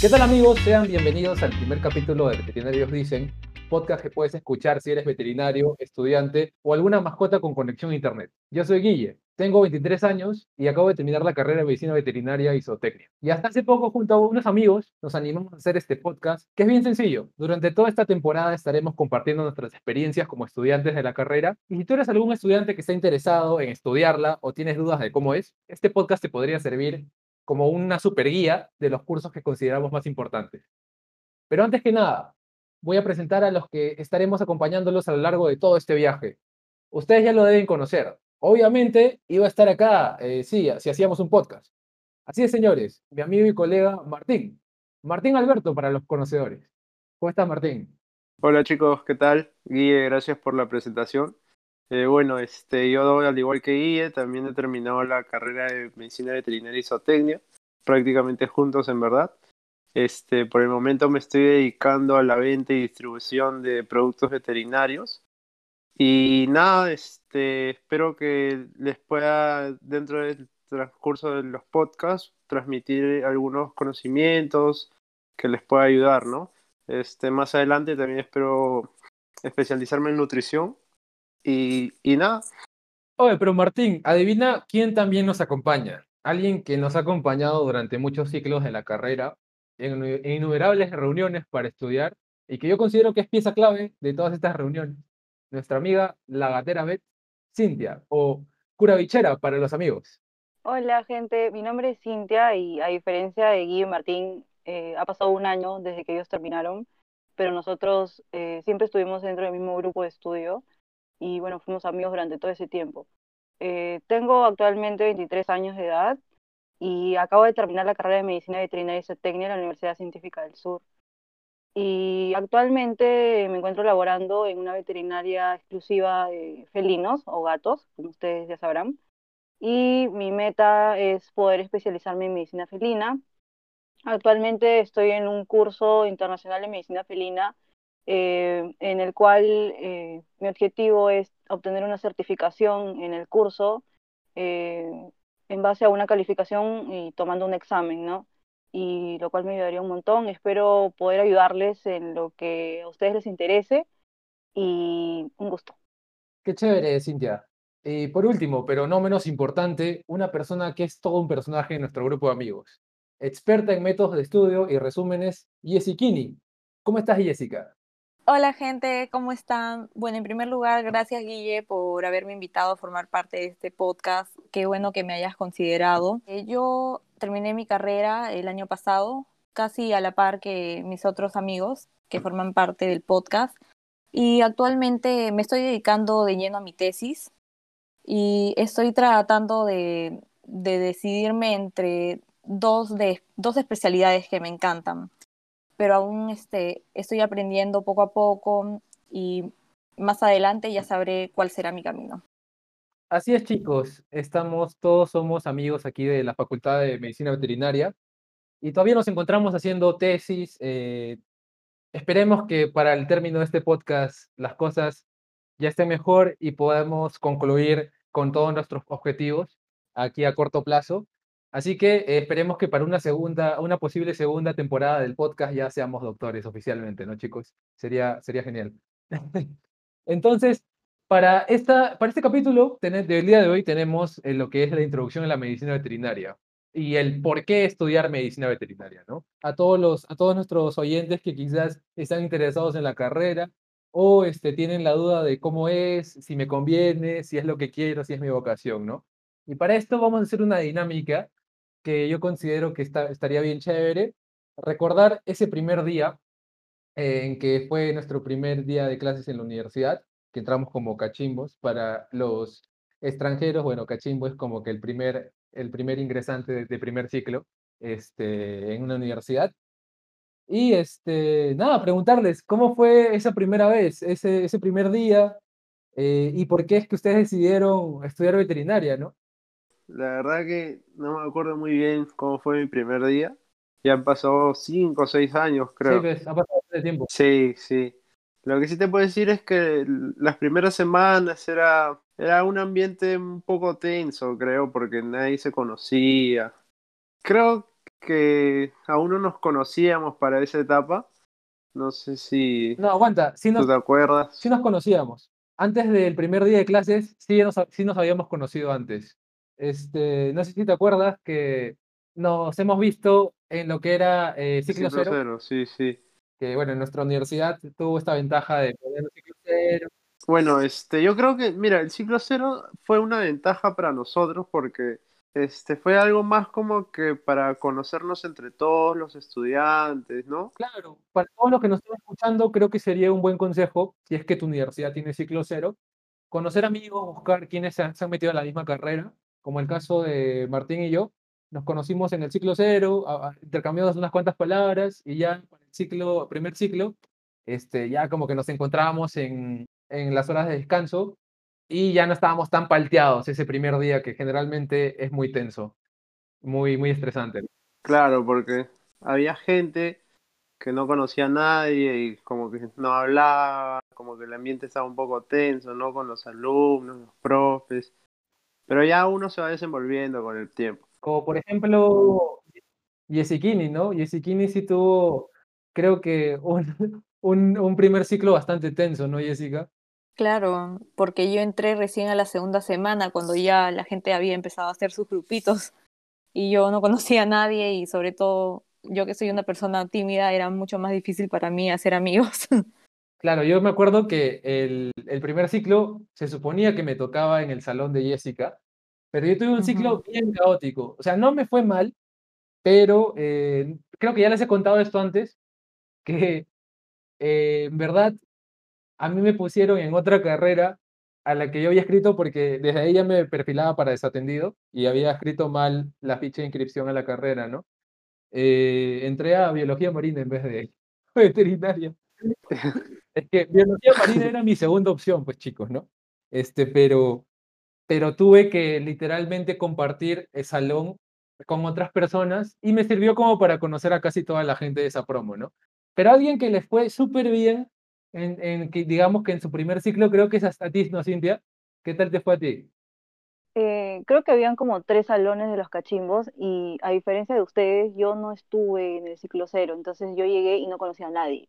¿Qué tal amigos? Sean bienvenidos al primer capítulo de Veterinarios Dicen, podcast que puedes escuchar si eres veterinario, estudiante o alguna mascota con conexión a internet. Yo soy Guille, tengo 23 años y acabo de terminar la carrera de medicina veterinaria y zootecnia. Y hasta hace poco, junto a unos amigos, nos animamos a hacer este podcast, que es bien sencillo. Durante toda esta temporada estaremos compartiendo nuestras experiencias como estudiantes de la carrera. Y si tú eres algún estudiante que está interesado en estudiarla o tienes dudas de cómo es, este podcast te podría servir como una super guía de los cursos que consideramos más importantes. Pero antes que nada, voy a presentar a los que estaremos acompañándolos a lo largo de todo este viaje. Ustedes ya lo deben conocer. Obviamente iba a estar acá, eh, sí, si hacíamos un podcast. Así es, señores, mi amigo y colega Martín. Martín Alberto para los conocedores. ¿Cómo estás, Martín? Hola chicos, ¿qué tal? Guille, gracias por la presentación. Eh, bueno, este, yo al igual que Guille, también he terminado la carrera de medicina veterinaria y zootecnia, prácticamente juntos en verdad. Este, por el momento me estoy dedicando a la venta y distribución de productos veterinarios. Y nada, este, espero que les pueda, dentro del transcurso de los podcasts, transmitir algunos conocimientos que les pueda ayudar, ¿no? Este, más adelante también espero especializarme en nutrición y, y nada. Oye, pero Martín, adivina quién también nos acompaña. Alguien que nos ha acompañado durante muchos ciclos de la carrera, en, en innumerables reuniones para estudiar, y que yo considero que es pieza clave de todas estas reuniones. Nuestra amiga la gatera Bet, Cintia, o cura bichera para los amigos. Hola gente, mi nombre es Cintia y a diferencia de Guy y Martín, eh, ha pasado un año desde que ellos terminaron, pero nosotros eh, siempre estuvimos dentro del mismo grupo de estudio y bueno, fuimos amigos durante todo ese tiempo. Eh, tengo actualmente 23 años de edad y acabo de terminar la carrera de Medicina Veterinaria y Zootecnia en la Universidad Científica del Sur. Y actualmente me encuentro laborando en una veterinaria exclusiva de felinos o gatos, como ustedes ya sabrán. Y mi meta es poder especializarme en medicina felina. Actualmente estoy en un curso internacional de medicina felina eh, en el cual eh, mi objetivo es obtener una certificación en el curso eh, en base a una calificación y tomando un examen, ¿no? Y lo cual me ayudaría un montón. Espero poder ayudarles en lo que a ustedes les interese y un gusto. Qué chévere, Cintia. Y por último, pero no menos importante, una persona que es todo un personaje en nuestro grupo de amigos. Experta en métodos de estudio y resúmenes, Jessica Kini. ¿Cómo estás, Jessica? Hola gente, ¿cómo están? Bueno, en primer lugar, gracias Guille por haberme invitado a formar parte de este podcast. Qué bueno que me hayas considerado. Eh, yo terminé mi carrera el año pasado, casi a la par que mis otros amigos que forman parte del podcast. Y actualmente me estoy dedicando de lleno a mi tesis y estoy tratando de, de decidirme entre dos, de, dos especialidades que me encantan pero aún este, estoy aprendiendo poco a poco y más adelante ya sabré cuál será mi camino. Así es, chicos. Estamos, todos somos amigos aquí de la Facultad de Medicina Veterinaria y todavía nos encontramos haciendo tesis. Eh, esperemos que para el término de este podcast las cosas ya estén mejor y podamos concluir con todos nuestros objetivos aquí a corto plazo. Así que eh, esperemos que para una segunda, una posible segunda temporada del podcast ya seamos doctores oficialmente, ¿no, chicos? Sería, sería genial. Entonces, para, esta, para este capítulo del día de hoy tenemos eh, lo que es la introducción a la medicina veterinaria y el por qué estudiar medicina veterinaria, ¿no? A todos, los, a todos nuestros oyentes que quizás están interesados en la carrera o este, tienen la duda de cómo es, si me conviene, si es lo que quiero, si es mi vocación, ¿no? Y para esto vamos a hacer una dinámica que yo considero que está, estaría bien chévere, recordar ese primer día eh, en que fue nuestro primer día de clases en la universidad, que entramos como cachimbos. Para los extranjeros, bueno, cachimbo es como que el primer, el primer ingresante de, primer ciclo este, en una universidad. Y este, nada, preguntarles cómo fue esa primera vez, ese, ese primer día, eh, y por qué es que ustedes decidieron estudiar veterinaria, ¿no? La verdad que no me acuerdo muy bien cómo fue mi primer día. Ya han pasado cinco o seis años, creo. Sí, pues, ha pasado bastante tiempo. Sí, sí. Lo que sí te puedo decir es que las primeras semanas era, era un ambiente un poco tenso, creo, porque nadie se conocía. Creo que aún no nos conocíamos para esa etapa. No sé si No, aguanta, tú nos, te acuerdas. sí nos conocíamos. Antes del primer día de clases, sí nos, sí nos habíamos conocido antes. Este, no sé si te acuerdas que nos hemos visto en lo que era eh, ciclo Ciclo cero, cero, sí, sí. que bueno, en nuestra universidad tuvo esta ventaja de poner un ciclo cero. Bueno, este, yo creo que, mira, el ciclo cero fue una ventaja para nosotros porque este, fue algo más como que para conocernos entre todos los estudiantes, ¿no? Claro, para todos los que nos están escuchando, creo que sería un buen consejo, si es que tu universidad tiene ciclo cero, conocer amigos, buscar quienes se han, se han metido en la misma carrera, como el caso de Martín y yo. Nos conocimos en el ciclo cero, intercambiamos unas cuantas palabras y ya para el ciclo, primer ciclo, este, ya como que nos encontrábamos en, en las horas de descanso y ya no estábamos tan palteados ese primer día que generalmente es muy tenso, muy, muy estresante. Claro, porque había gente que no conocía a nadie y como que no hablaba, como que el ambiente estaba un poco tenso, ¿no? Con los alumnos, los profes. Pero ya uno se va desenvolviendo con el tiempo. Como por ejemplo, Yesikini, ¿no? Yesikini sí tuvo, creo que un, un, un primer ciclo bastante tenso, ¿no, Jessica? Claro, porque yo entré recién a la segunda semana cuando ya la gente había empezado a hacer sus grupitos y yo no conocía a nadie y sobre todo yo que soy una persona tímida era mucho más difícil para mí hacer amigos. Claro, yo me acuerdo que el, el primer ciclo se suponía que me tocaba en el salón de Jessica, pero yo tuve un ciclo bien caótico. O sea, no me fue mal, pero eh, creo que ya les he contado esto antes, que eh, en verdad a mí me pusieron en otra carrera a la que yo había escrito porque desde ahí ya me perfilaba para desatendido y había escrito mal la ficha de inscripción a la carrera, ¿no? Eh, entré a biología marina en vez de veterinaria. Es que biología marina era mi segunda opción, pues chicos, ¿no? Este, pero, pero tuve que literalmente compartir el salón con otras personas y me sirvió como para conocer a casi toda la gente de esa promo, ¿no? Pero alguien que les fue súper bien, en, que digamos que en su primer ciclo, creo que es hasta a ti, ¿no, Cintia? ¿Qué tal te fue a ti? Eh, creo que habían como tres salones de los cachimbos y a diferencia de ustedes, yo no estuve en el ciclo cero, entonces yo llegué y no conocía a nadie.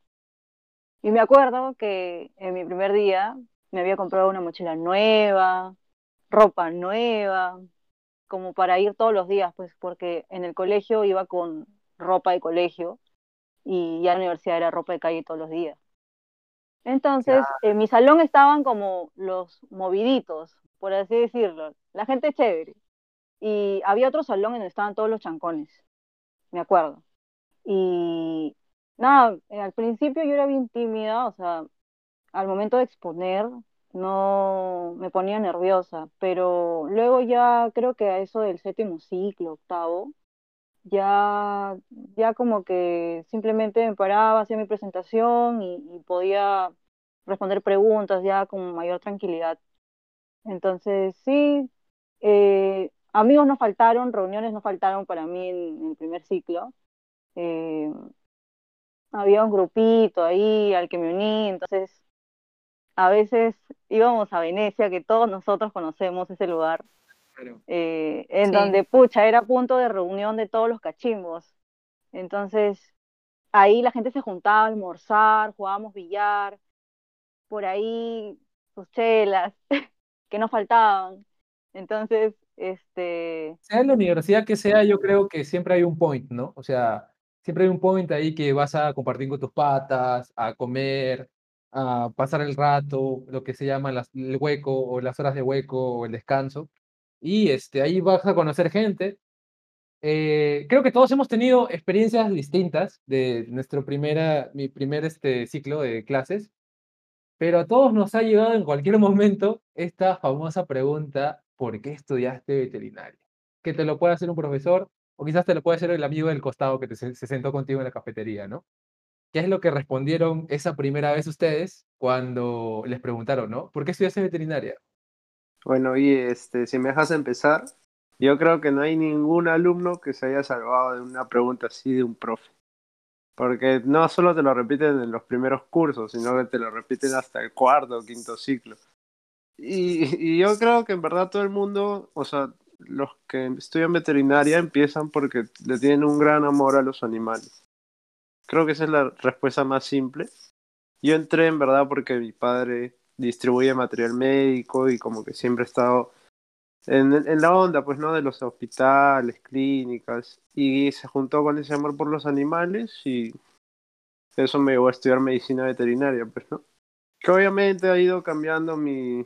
Y me acuerdo que en mi primer día me había comprado una mochila nueva, ropa nueva, como para ir todos los días, pues porque en el colegio iba con ropa de colegio y ya en la universidad era ropa de calle todos los días. Entonces, en mi salón estaban como los moviditos, por así decirlo, la gente chévere. Y había otro salón en donde estaban todos los chancones, me acuerdo. Y nada, eh, al principio yo era bien tímida, o sea, al momento de exponer no me ponía nerviosa, pero luego ya creo que a eso del séptimo ciclo, octavo, ya, ya como que simplemente me paraba, hacía mi presentación y, podía responder preguntas ya con mayor tranquilidad. Entonces, sí, eh, amigos no faltaron, reuniones no faltaron para mí en, en el primer ciclo. Eh, había un grupito ahí al que me uní, entonces a veces íbamos a Venecia, que todos nosotros conocemos ese lugar, Claro. eh, en Sí. donde, pucha, era punto de reunión de todos los cachimbos. Entonces, ahí la gente se juntaba a almorzar, jugábamos billar, por ahí sus chelas, que no faltaban. Entonces, este, Sea en la universidad que sea, yo creo que siempre hay un point, ¿no? O sea, siempre hay un point ahí que vas a compartir con tus patas, a comer, a pasar el rato, lo que se llama las- el hueco o las horas de hueco o el descanso. Y este, ahí vas a conocer gente. Eh, creo que todos hemos tenido experiencias distintas de nuestro primera, mi primer este, ciclo de clases, pero a todos nos ha llegado en cualquier momento esta famosa pregunta, ¿por qué estudiaste veterinaria? Que te lo puede hacer un profesor o quizás te lo puede hacer el amigo del costado que se sentó contigo en la cafetería, ¿no? ¿Qué es lo que respondieron esa primera vez ustedes cuando les preguntaron, ¿no? ¿Por qué estudiaste veterinaria? Bueno, y este, si me dejas empezar, yo creo que no hay ningún alumno que se haya salvado de una pregunta así de un profe. Porque no solo te lo repiten en los primeros cursos, sino que te lo repiten hasta el cuarto o quinto ciclo. Y, y yo creo que en verdad todo el mundo, o sea, los que estudian veterinaria empiezan porque le tienen un gran amor a los animales. Creo que esa es la respuesta más simple. Yo entré en verdad porque mi padre distribuye material médico y como que siempre he estado en, en la onda, pues, ¿no? De los hospitales, clínicas, y se juntó con ese amor por los animales y eso me llevó a estudiar medicina veterinaria, pues, ¿no? Que obviamente ha ido cambiando mi,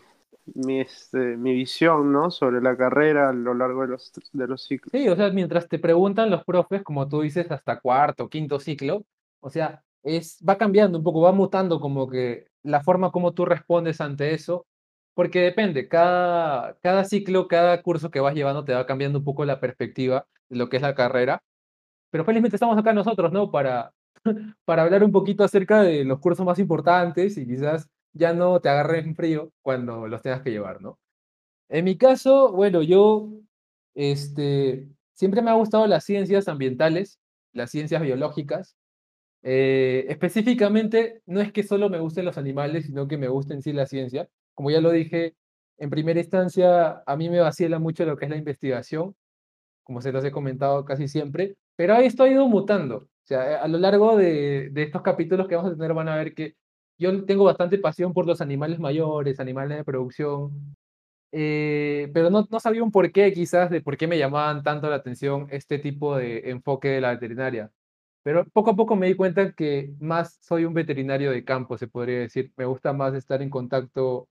mi, este, mi visión, ¿no? Sobre la carrera a lo largo de los, de los ciclos. Sí, o sea, mientras te preguntan los profes, como tú dices, hasta cuarto, quinto ciclo, o sea, es, va cambiando un poco, va mutando como que la forma como tú respondes ante eso, porque depende, cada, cada ciclo, cada curso que vas llevando te va cambiando un poco la perspectiva de lo que es la carrera, pero felizmente estamos acá nosotros, ¿no? Para, para hablar un poquito acerca de los cursos más importantes y quizás ya no te agarres en frío cuando los tengas que llevar, ¿no? En mi caso, bueno, yo este, siempre me ha gustado las ciencias ambientales, las ciencias biológicas. Eh, específicamente, no es que solo me gusten los animales, sino que me gusta en sí la ciencia. Como ya lo dije, en primera instancia, a mí me vacila mucho lo que es la investigación, como se los he comentado casi siempre, pero esto ha ido mutando. O sea, a lo largo de, de estos capítulos que vamos a tener van a ver que yo tengo bastante pasión por los animales mayores, animales de producción, eh, pero no, no sabía un por qué quizás de por qué me llamaban tanto la atención este tipo de enfoque de la veterinaria. Pero poco a poco me di cuenta que más soy un veterinario de campo, se podría decir. Me gusta más estar en contacto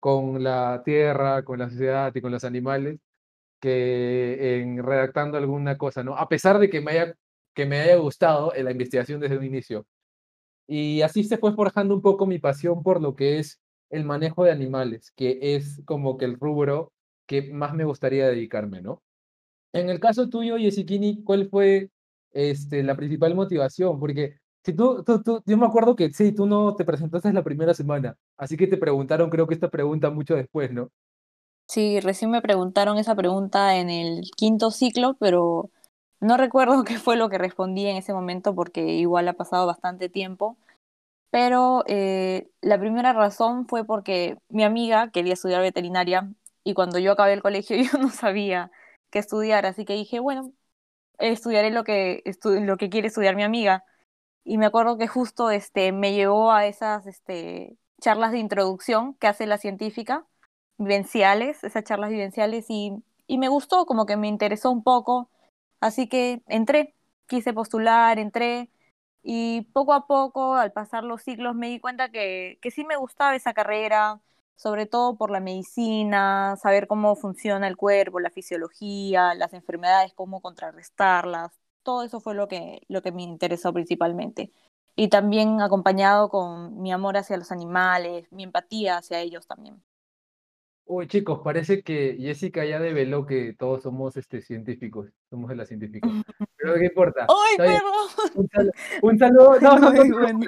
con la tierra, con la sociedad y con los animales que en redactando alguna cosa, ¿no? A pesar de que me haya, que me haya gustado en la investigación desde un inicio. Y así se fue forjando un poco mi pasión por lo que es el manejo de animales, que es como que el rubro que más me gustaría dedicarme, ¿no? En el caso tuyo, Yesikini, ¿cuál fue este, la principal motivación? Porque si tú, tú, tú, yo me acuerdo que sí, tú no te presentaste la primera semana, así que te preguntaron, creo que esta pregunta mucho después, ¿no? Sí, recién me preguntaron esa pregunta en el quinto ciclo, pero no recuerdo qué fue lo que respondí en ese momento porque igual ha pasado bastante tiempo, pero eh, la primera razón fue porque mi amiga quería estudiar veterinaria y cuando yo acabé el colegio yo no sabía qué estudiar, así que dije, bueno, estudiaré lo que, lo que quiere estudiar mi amiga. Y me acuerdo que justo este, me llevó a esas este, charlas de introducción que hace la científica, vivenciales, esas charlas vivenciales, y, y me gustó, como que me interesó un poco Así que entré, quise postular, entré y poco a poco, al pasar los siglos, me di cuenta que, que sí me gustaba esa carrera, sobre todo por la medicina, saber cómo funciona el cuerpo, la fisiología, las enfermedades, cómo contrarrestarlas. Todo eso fue lo que, lo que me interesó principalmente. Y también acompañado con mi amor hacia los animales, mi empatía hacia ellos también. Uy, chicos, parece que Jessica ya develó que todos somos este, científicos, somos de la científica. Pero ¿qué importa? ¡Ay, perdón! Un, saludo, un saludo, no, no, no,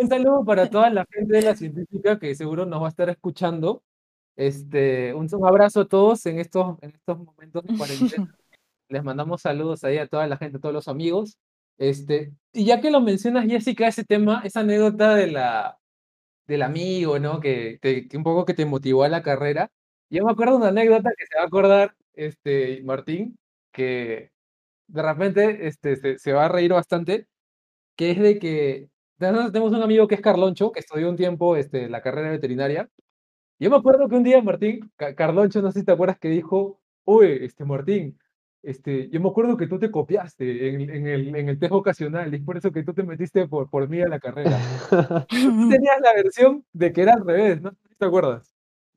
un saludo para toda la gente de la científica que seguro nos va a estar escuchando. Este, un, un abrazo a todos en estos, en estos momentos de cuarentena. Les mandamos saludos ahí a toda la gente, a todos los amigos. Este, y ya que lo mencionas, Jessica, ese tema, esa anécdota de la, del amigo, ¿no? Que, te, que un poco que te motivó a la carrera. Yo me acuerdo de una anécdota que se va a acordar este, Martín, que de repente este, se, se va a reír bastante, que es de que tenemos un amigo que es Carloncho, que estudió un tiempo este, la carrera veterinaria. Yo me acuerdo que un día Martín, Carloncho, no sé si te acuerdas, que dijo, uy, este Martín, este, yo me acuerdo que tú te copiaste en, en, el, en el test vocacional y es por eso que tú te metiste por, por mí a la carrera. tenías la versión de que era al revés, ¿no? ¿Te acuerdas?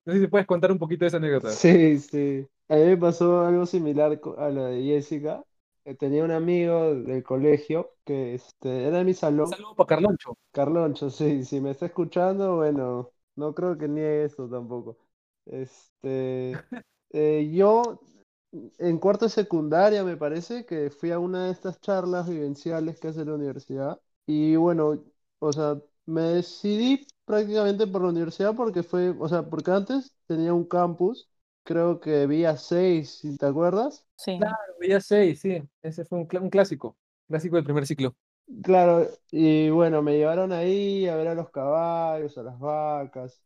No sé si puedes contar un poquito de esa anécdota. Sí, sí. A mí me pasó algo similar a lo de Jessica. Eh, tenía un amigo del colegio que este, era de mi salón. Un saludo para Carloncho. Carloncho, sí, si me está escuchando, bueno, no creo que niegue eso tampoco. Este, eh, yo en cuarto de secundaria me parece que fui a una de estas charlas vivenciales que hace la universidad y bueno, o sea, me decidí prácticamente por la universidad porque fue, o sea, porque antes tenía un campus, creo que Vía 6, ¿te acuerdas? Sí. Claro, Vía 6, sí, ese fue un, un clásico, clásico del primer ciclo. Claro, y bueno, me llevaron ahí a ver a los caballos, a las vacas.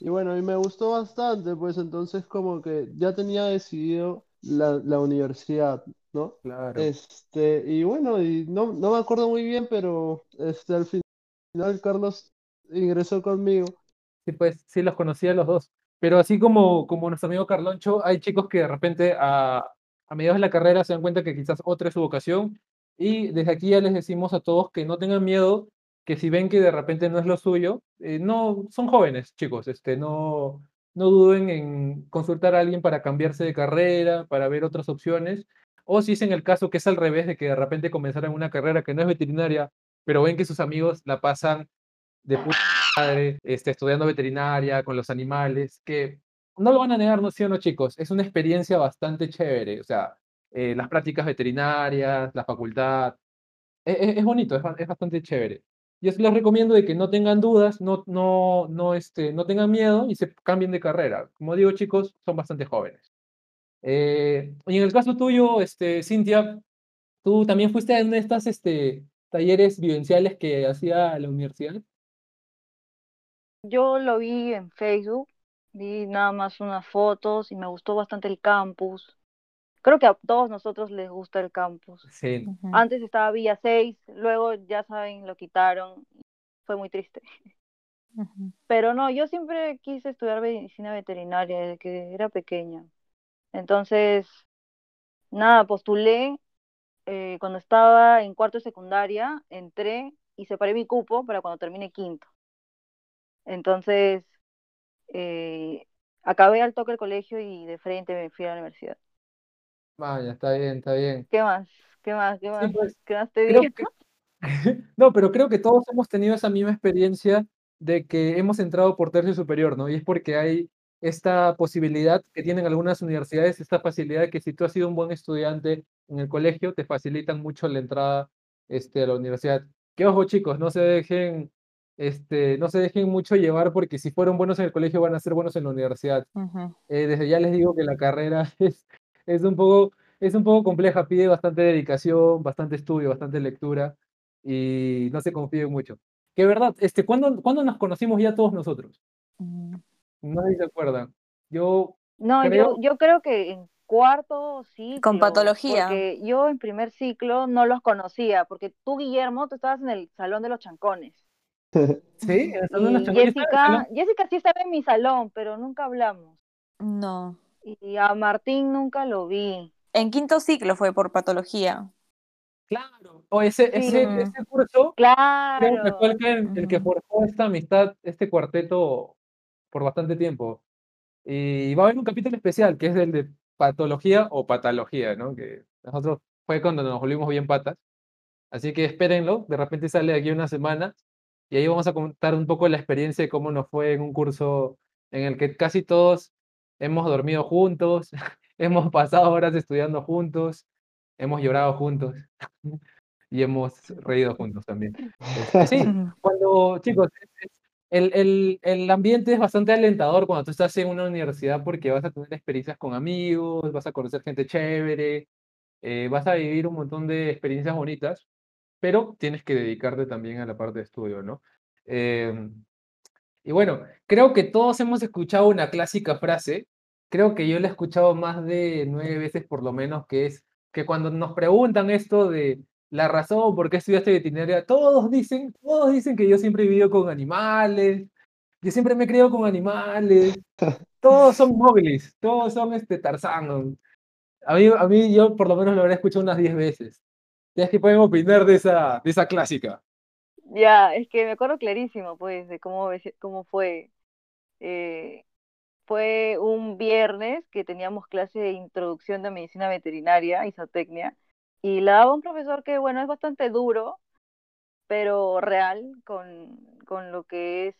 Y bueno, a mí me gustó bastante, pues entonces como que ya tenía decidido la, la universidad, ¿no? Claro. Este, y bueno, y no, no me acuerdo muy bien, pero este, al final Carlos ingresó conmigo. Sí, pues sí los conocía los dos. Pero así como, como nuestro amigo Carloncho, hay chicos que de repente a, a mediados de la carrera se dan cuenta que quizás otra es su vocación. Y desde aquí ya les decimos a todos que no tengan miedo, que si ven que de repente no es lo suyo, eh, no, son jóvenes, chicos, este, no, no duden en consultar a alguien para cambiarse de carrera, para ver otras opciones. O si es en el caso que es al revés, de que de repente comenzaran una carrera que no es veterinaria, pero ven que sus amigos la pasan de puta madre, este, estudiando veterinaria, con los animales, que no lo van a negar, ¿no sí o no, chicos? Es una experiencia bastante chévere, o sea, eh, las prácticas veterinarias, la facultad, e- e- es, bonito, es, es bastante chévere. Yo les recomiendo de que no tengan dudas, no, no, no, este, no tengan miedo y se cambien de carrera. Como digo, chicos, son bastante jóvenes. Eh, y en el caso tuyo, este, Cintia, ¿tú también fuiste de estas este, talleres vivenciales que hacía la universidad? Yo lo vi en Facebook, vi nada más unas fotos y me gustó bastante el campus. Creo que a todos nosotros les gusta el campus. Sí. Antes estaba Villa 6, luego ya saben, lo quitaron. Fue muy triste. Pero no, yo siempre quise estudiar medicina veterinaria desde que era pequeña. Entonces, nada, postulé eh, cuando estaba en cuarto de secundaria, entré y separé mi cupo para cuando termine quinto. Entonces, eh, acabé al toque el colegio y de frente me fui a la universidad. vaya, está bien, está bien. ¿Qué más? ¿Qué más? ¿Qué Sí, más? pues, ¿Qué más te digo? que, no, pero creo que todos hemos tenido esa misma experiencia de que hemos entrado por tercio superior, ¿no? Y es porque hay esta posibilidad que tienen algunas universidades, esta facilidad de que si tú has sido un buen estudiante en el colegio, te facilitan mucho la entrada este, a la universidad. Que ojo, chicos, no se dejen, este, no se dejen mucho llevar porque si fueron buenos en el colegio van a ser buenos en la universidad. Ujú. Eh, desde ya les digo que la carrera es, es un poco, es un poco compleja, pide bastante dedicación, bastante estudio, bastante lectura y no se confíen mucho. Que verdad, este, ¿cuándo, cuándo nos conocimos ya todos nosotros? Mm. No sé si se acuerdan. Yo No, yo, creo, yo creo que en cuarto ciclo, Con patología. porque yo en primer ciclo no los conocía, porque tú, Guillermo, tú estabas en el salón de los chancones. sí, en el salón de los Y chancones. Jessica, Jessica sí estaba en mi salón, pero nunca hablamos. No. Y a Martín nunca lo vi. En quinto ciclo fue por patología. Claro, o ese, Sí. ese, ese curso creo que Claro. fue el que, el que forjó esta amistad, este cuarteto por bastante tiempo. Y va a haber un capítulo especial que es el de patología o patología, ¿no? Que nosotros fue cuando nos volvimos bien patas. Así que espérenlo, de repente sale aquí una semana y ahí vamos a contar un poco la experiencia de cómo nos fue en un curso en el que casi todos hemos dormido juntos, hemos pasado horas estudiando juntos, hemos llorado juntos y hemos reído juntos también. Este, sí, cuando, chicos, el, el, el ambiente es bastante alentador cuando tú estás en una universidad porque vas a tener experiencias con amigos, vas a conocer gente chévere, eh, vas a vivir un montón de experiencias bonitas, pero tienes que dedicarte también a la parte de estudio, ¿no? Em, y bueno, creo que todos hemos escuchado una clásica frase, creo que yo la he escuchado más de nueve veces por lo menos, que es que cuando nos preguntan esto de la razón por qué estudiaste veterinaria, todos dicen, todos dicen que yo siempre he vivido con animales, yo siempre me criado con animales, todos son móviles, todos son este Tarzán. A mí, a mí yo por lo menos lo habré escuchado unas 10 veces. Ya que pueden opinar de esa, de esa clásica. Ya, es que me acuerdo clarísimo, pues, de cómo, cómo fue. Eh, fue un viernes que teníamos clase de introducción de medicina veterinaria y zootecnia, y la daba un profesor que, bueno, es bastante duro, pero real con, con lo que es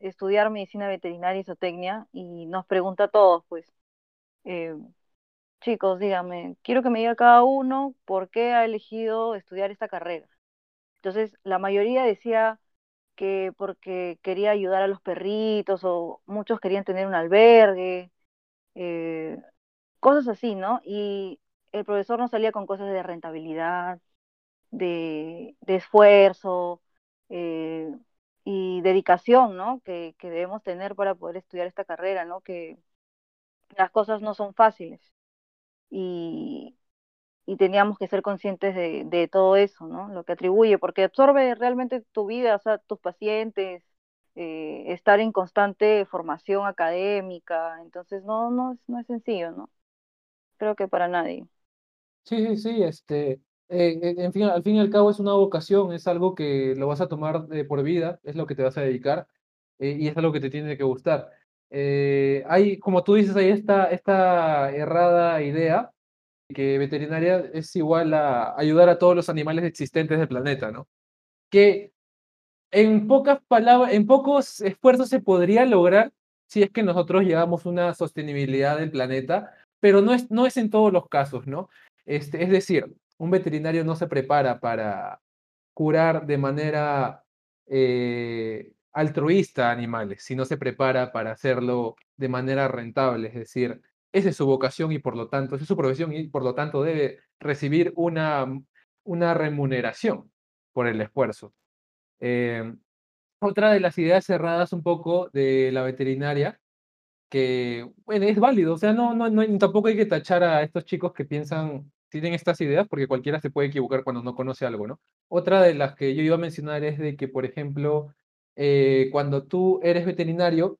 estudiar medicina veterinaria y zootecnia, y nos pregunta a todos, pues, eh, chicos, díganme, quiero que me diga cada uno por qué ha elegido estudiar esta carrera. Entonces, la mayoría decía que porque quería ayudar a los perritos o muchos querían tener un albergue, eh, cosas así, ¿no? Y el profesor nos salía con cosas de rentabilidad, de, esfuerzo eh, y dedicación, ¿no? Que, debemos tener para poder estudiar esta carrera, ¿no? Que las cosas no son fáciles. y, teníamos que ser conscientes de, de, todo eso, ¿no? Lo que atribuye, porque absorbe realmente tu vida, o sea, tus pacientes, eh, estar en constante formación académica, entonces no, no, no es sencillo, ¿no? Creo que para nadie. Sí, sí, sí, este, eh, eh, en fin, al fin y al cabo es una vocación, es algo que lo vas a tomar por vida, es lo que te vas a dedicar y es algo que te tiene que gustar. hay, como tú dices, hay esta, esta errada idea que veterinaria es igual a ayudar a todos los animales existentes del planeta, ¿no? Que en pocas palabras, en pocos esfuerzos se podría lograr si es que nosotros llevamos una sostenibilidad del planeta, pero no es, no es en todos los casos, ¿no? Este, es decir, un veterinario no se prepara para curar de manera eh, altruista animales, sino se prepara para hacerlo de manera rentable, es decir, esa es su vocación y por lo tanto, esa es su profesión y por lo tanto debe recibir una, una remuneración por el esfuerzo. Eh, otra de las ideas cerradas un poco de la veterinaria, que bueno, es válido, o sea, no, tampoco hay que tachar a estos chicos que piensan, tienen estas ideas, porque cualquiera se puede equivocar cuando no conoce algo, ¿no? Otra de las que yo iba a mencionar es de que, por ejemplo, eh, cuando tú eres veterinario,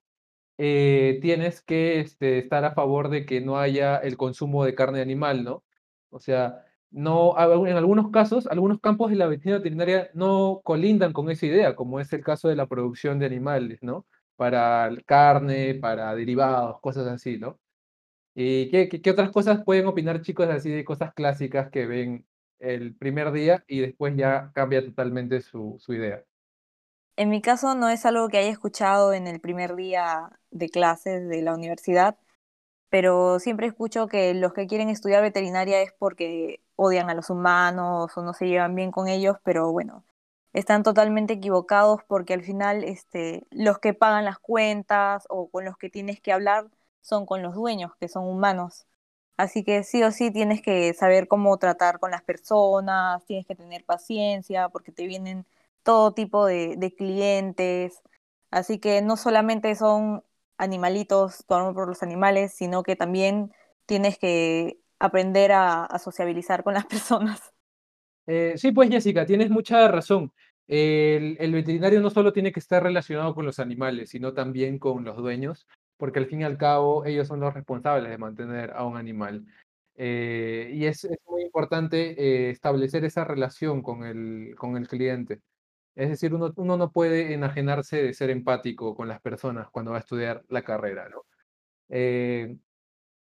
eh, tienes que este, estar a favor de que no haya el consumo de carne animal, ¿no? O sea, no, en algunos casos, algunos campos de la veterinaria no colindan con esa idea, como es el caso de la producción de animales, ¿no? Para carne, para derivados, cosas así, ¿no? ¿Y qué, otras cosas pueden opinar chicos así de cosas clásicas que ven el primer día y después ya cambia totalmente su, su idea? En mi caso no es algo que haya escuchado en el primer día de clases de la universidad, pero siempre escucho que los que quieren estudiar veterinaria es porque odian a los humanos o no se llevan bien con ellos, pero bueno, están totalmente equivocados porque al final este, los que pagan las cuentas o con los que tienes que hablar son con los dueños, que son humanos. Así que sí o sí tienes que saber cómo tratar con las personas, tienes que tener paciencia porque te vienen todo tipo de, clientes. Así que no solamente son animalitos, tu por los animales, sino que también tienes que aprender a, sociabilizar con las personas. Eh, sí, pues Jessica, tienes mucha razón. El, veterinario no solo tiene que estar relacionado con los animales, sino también con los dueños, porque al fin y al cabo ellos son los responsables de mantener a un animal. Eh, y es, muy importante eh, establecer esa relación con el, con el cliente. Es decir, uno, uno, no puede enajenarse de ser empático con las personas cuando va a estudiar la carrera, ¿no?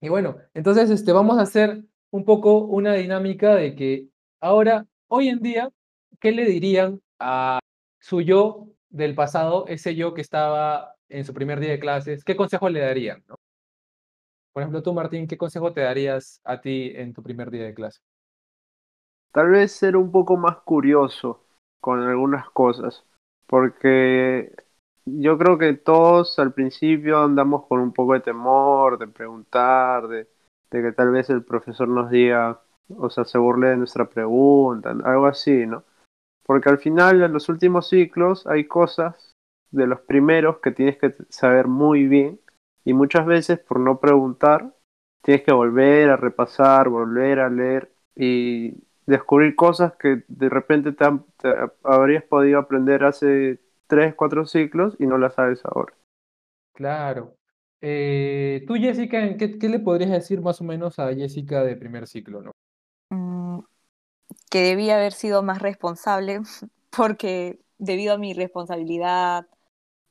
Y bueno, entonces este, vamos a hacer un poco una dinámica de que ahora, hoy en día, ¿qué le dirían a su yo del pasado, ese yo que estaba en su primer día de clases? ¿Qué consejo le darían? Por ejemplo, tú, Martín, ¿qué consejo te darías a ti en tu primer día de clase? Tal vez ser un poco más curioso con algunas cosas, porque yo creo que todos al principio andamos con un poco de temor, de preguntar, de, que tal vez el profesor nos diga, o sea, se burle de nuestra pregunta, algo así, ¿no? Porque al final, en los últimos ciclos, hay cosas de los primeros que tienes que saber muy bien y muchas veces por no preguntar, tienes que volver a repasar, volver a leer y descubrir cosas que de repente te habrías podido aprender hace tres, cuatro ciclos y no la sabes ahora. Claro. Eh, tú, Jessica, ¿qué, ¿qué, le podrías decir más o menos a Jessica de primer ciclo, no? Mm, que debía haber sido más responsable, porque debido a mi responsabilidad,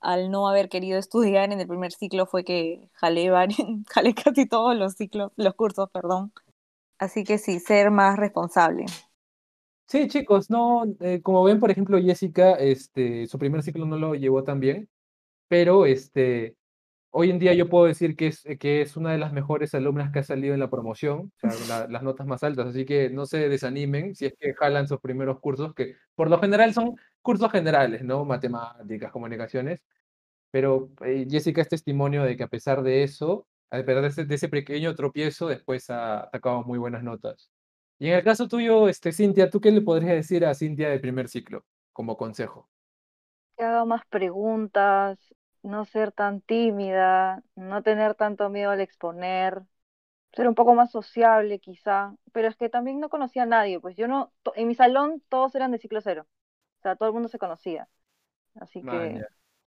al no haber querido estudiar en el primer ciclo, fue que jalé, jalé casi todos los ciclos, los cursos, perdón. Así que sí, ser más responsable. Sí, chicos, no, eh, como ven, por ejemplo, Jessica, este, su primer ciclo no lo llevó tan bien, pero este, hoy en día yo puedo decir que es, que es una de las mejores alumnas que ha salido en la promoción, o sea, las notas más altas, así que no se desanimen si es que jalan sus primeros cursos, que por lo general son cursos generales, ¿no? Matemáticas, comunicaciones, pero eh, Jessica es testimonio de que a pesar de eso, a pesar de ese, de ese pequeño tropiezo, después ha sacado muy buenas notas. Y en el caso tuyo, este, Cintia, ¿tú qué le podrías decir a Cintia de primer ciclo como consejo? Que haga más preguntas, no ser tan tímida, no tener tanto miedo al exponer, ser un poco más sociable quizá, pero es que también no conocía a nadie, pues yo no, en mi salón todos eran de ciclo cero, o sea, todo el mundo se conocía, así que.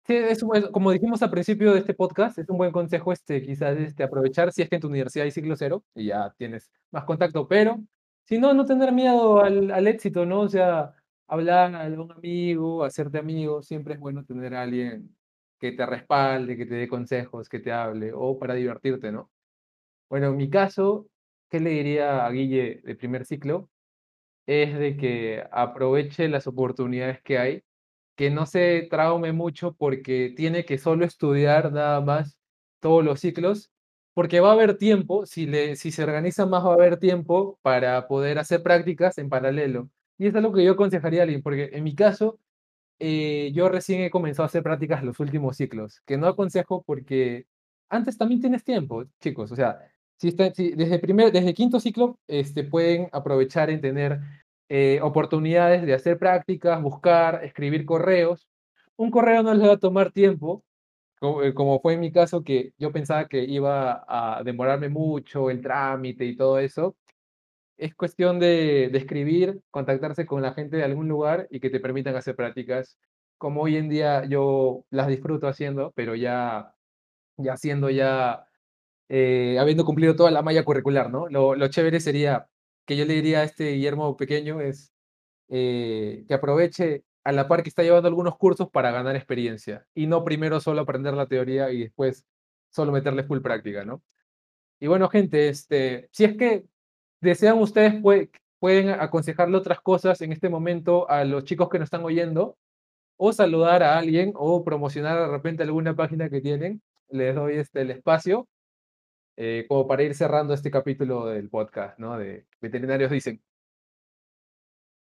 Sí, es, como dijimos al principio de este podcast, es un buen consejo este, quizás este, aprovechar si es que en tu universidad hay ciclo cero y ya tienes más contacto, pero si no, no tener miedo al, al éxito, ¿no? O sea, hablar a algún amigo, hacerte amigo, siempre es bueno tener a alguien que te respalde, que te dé consejos, que te hable, o para divertirte, ¿no? Bueno, en mi caso, ¿qué le diría a Guille de primer ciclo? Es de que aproveche las oportunidades que hay que no se traume mucho porque tiene que solo estudiar nada más todos los ciclos, porque va a haber tiempo, si, le, si se organiza más va a haber tiempo para poder hacer prácticas en paralelo. Y es algo que yo aconsejaría a alguien, porque en mi caso, eh, yo recién he comenzado a hacer prácticas los últimos ciclos, que no aconsejo porque antes también tienes tiempo, chicos, o sea, si está, desde, primer, desde quinto ciclo este, pueden aprovechar en tener eh, oportunidades de hacer prácticas, buscar, escribir correos. Un correo no les va a tomar tiempo, como, eh, como fue en mi caso, que yo pensaba que iba a demorarme mucho el trámite y todo eso. Es cuestión de, de escribir, contactarse con la gente de algún lugar y que te permitan hacer prácticas, como hoy en día yo las disfruto haciendo, pero ya, ya haciendo ya, eh, habiendo cumplido toda la malla curricular, ¿no? Lo, lo chévere sería que yo le diría a este Guillermo pequeño es eh, que aproveche a la par que está llevando algunos cursos para ganar experiencia y no primero solo aprender la teoría y después solo meterle full práctica, ¿no? Y bueno, gente, este, si es que desean ustedes, pue- pueden aconsejarle otras cosas en este momento a los chicos que nos están oyendo o saludar a alguien o promocionar de repente alguna página que tienen. Les doy este, el espacio eh, como para ir cerrando este capítulo del podcast, ¿no? De Veterinarios Dicen.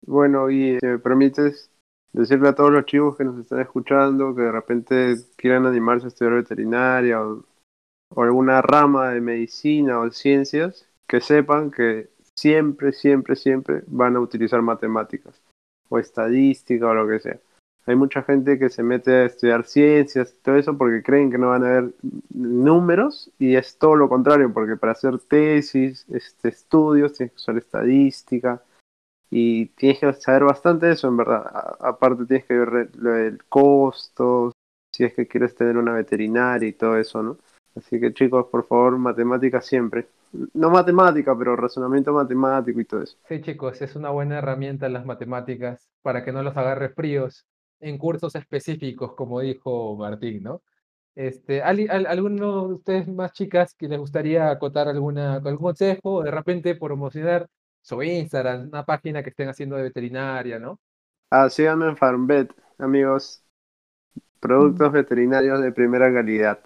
Bueno, y si me permites decirle a todos los chicos que nos están escuchando que de repente quieran animarse a estudiar veterinaria o alguna rama de medicina o ciencias, que sepan que siempre, siempre, siempre van a utilizar matemáticas o estadística o lo que sea. Hay mucha gente que se mete a estudiar ciencias y todo eso porque creen que no van a haber números y es todo lo contrario, porque para hacer tesis, este, estudios, tienes que usar estadística y tienes que saber bastante eso, en verdad. Aparte tienes que ver lo del costo, si es que quieres tener una veterinaria y todo eso, ¿no? Así que chicos, por favor, matemáticas siempre. No matemática, pero razonamiento matemático y todo eso. Sí, chicos, es una buena herramienta las matemáticas para que no los agarre fríos en cursos específicos, como dijo Martín, ¿no? Este, ¿ali- al- ¿alguno de ustedes más chicas que les gustaría acotar alguna, algún consejo de repente promocionar su Instagram, una página que estén haciendo de veterinaria, ¿no? Ah, síganme en FarmVet, amigos. Productos veterinarios de primera calidad.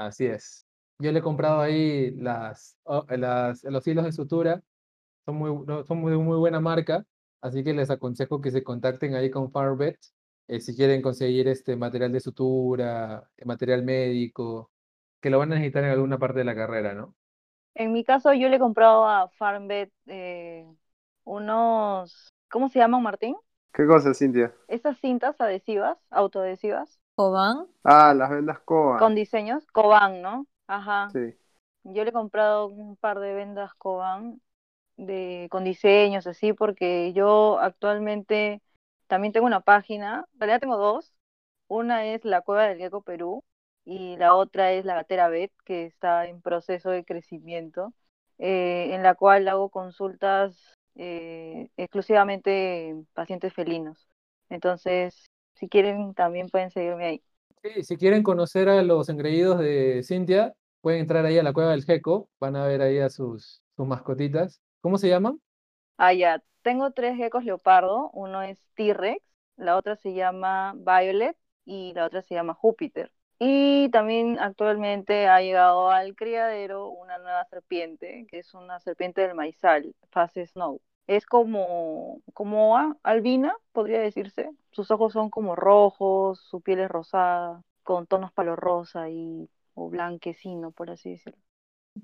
Así es. Yo le he comprado ahí las, oh, las, los hilos de sutura, son muy, no, son muy, muy buena marca, así que les aconsejo que se contacten ahí con Farvet eh, si quieren conseguir este material de sutura, eh, material médico, que lo van a necesitar en alguna parte de la carrera, ¿no? en mi caso yo le he comprado a FarmVet eh, unos, ¿cómo se llaman, Martín? ¿Qué cosa, Cintia? Esas cintas adhesivas, autoadhesivas, Coban. Ah, las vendas Coa. con diseños, Coban, ¿no? Ajá. Sí. Yo le he comprado un par de vendas Coban de, con diseños así, porque yo actualmente también tengo una página, en realidad tengo dos. Una es la Cueva del Gecko Perú y la otra es la Gatera Vet, que está en proceso de crecimiento, eh, en la cual hago consultas eh, exclusivamente pacientes felinos. Entonces, si quieren, también pueden seguirme ahí. Sí, si quieren conocer a los engreídos de Cintia, pueden entrar ahí a la cueva del Gecko, van a ver ahí a sus, sus mascotitas. ¿Cómo se llaman? Ah, ya. Tengo tres geckos leopardo. Uno es T-Rex, la otra se llama Violet y la otra se llama Júpiter. Y también actualmente ha llegado al criadero una nueva serpiente, que es una serpiente del maizal, Fase Snow. Es como, como a- albina, podría decirse. Sus ojos son como rojos, su piel es rosada, con tonos palo rosa y, o blanquecino, por así decirlo.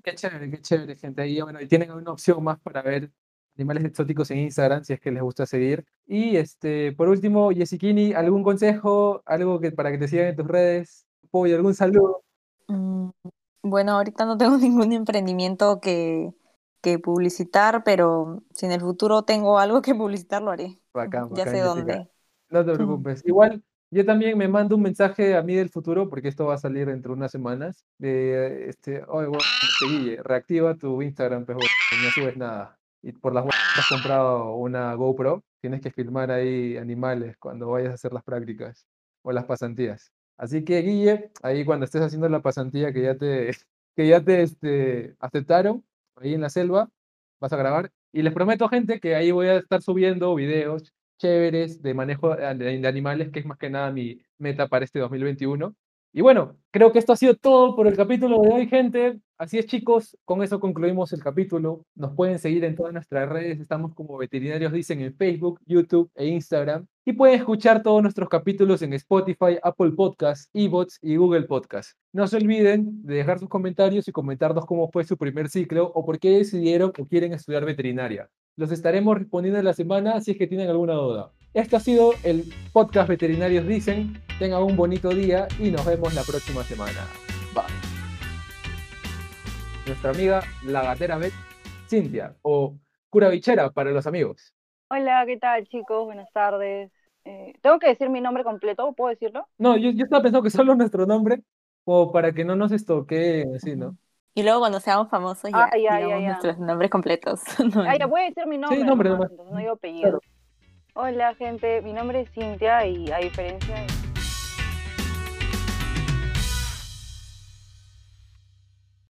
Qué chévere, qué chévere, gente. Ahí, bueno, y tienen una opción más para ver animales exóticos en Instagram, si es que les gusta seguir. Y este, por último, Yesiquini, ¿algún consejo? ¿Algo que para que te sigan en tus redes? Apoyo, algún saludo? Mm, Bueno, ahorita no tengo ningún emprendimiento que, que publicitar, pero si en el futuro tengo algo que publicitar, lo haré. Bacán, Ya bacán, sé dónde. No te preocupes. Igual, yo también me mando un mensaje a mí del futuro, porque esto va a salir dentro de unas semanas. De este, oye, reactiva tu Instagram, pues, no subes nada. Y por las huevas has comprado una GoPro, tienes que filmar ahí animales cuando vayas a hacer las prácticas o las pasantías. Así que, Guille, ahí cuando estés haciendo la pasantía que ya te, que ya te este, aceptaron, ahí en la selva, vas a grabar. Y les prometo, gente, que ahí voy a estar subiendo videos chéveres de manejo de de animales, que es más que nada mi meta para este 2021. Y bueno, creo que esto ha sido todo por el capítulo de hoy, gente. Así es, chicos, con eso concluimos el capítulo. Nos pueden seguir en todas nuestras redes, estamos como veterinarios dicen en Facebook, YouTube e Instagram. Y pueden escuchar todos nuestros capítulos en Spotify, Apple Podcasts, eBots y Google Podcasts. No se olviden de dejar sus comentarios y comentarnos cómo fue su primer ciclo o por qué decidieron o quieren estudiar veterinaria. Los estaremos respondiendo en la semana si es que tienen alguna duda. Este ha sido el podcast Veterinarios Dicen. Tengan un bonito día y nos vemos la próxima semana. Bye. Nuestra amiga la gatera vet, Cintia, o cura bichera para los amigos. Hola, ¿qué tal chicos? Buenas tardes. Eh, ¿tengo que decir mi nombre completo? ¿Puedo decirlo? No, yo, yo estaba pensando que solo nuestro nombre, o para que no nos estoqueen, así, ¿no? Y luego cuando seamos famosos ya, Ah, ya, ya, digamos ya. nuestros nombres completos. No, Ah, ya voy a decir mi nombre. nombre nomás, no digo apellido. Hola gente, mi nombre es Cintia y a diferencia de...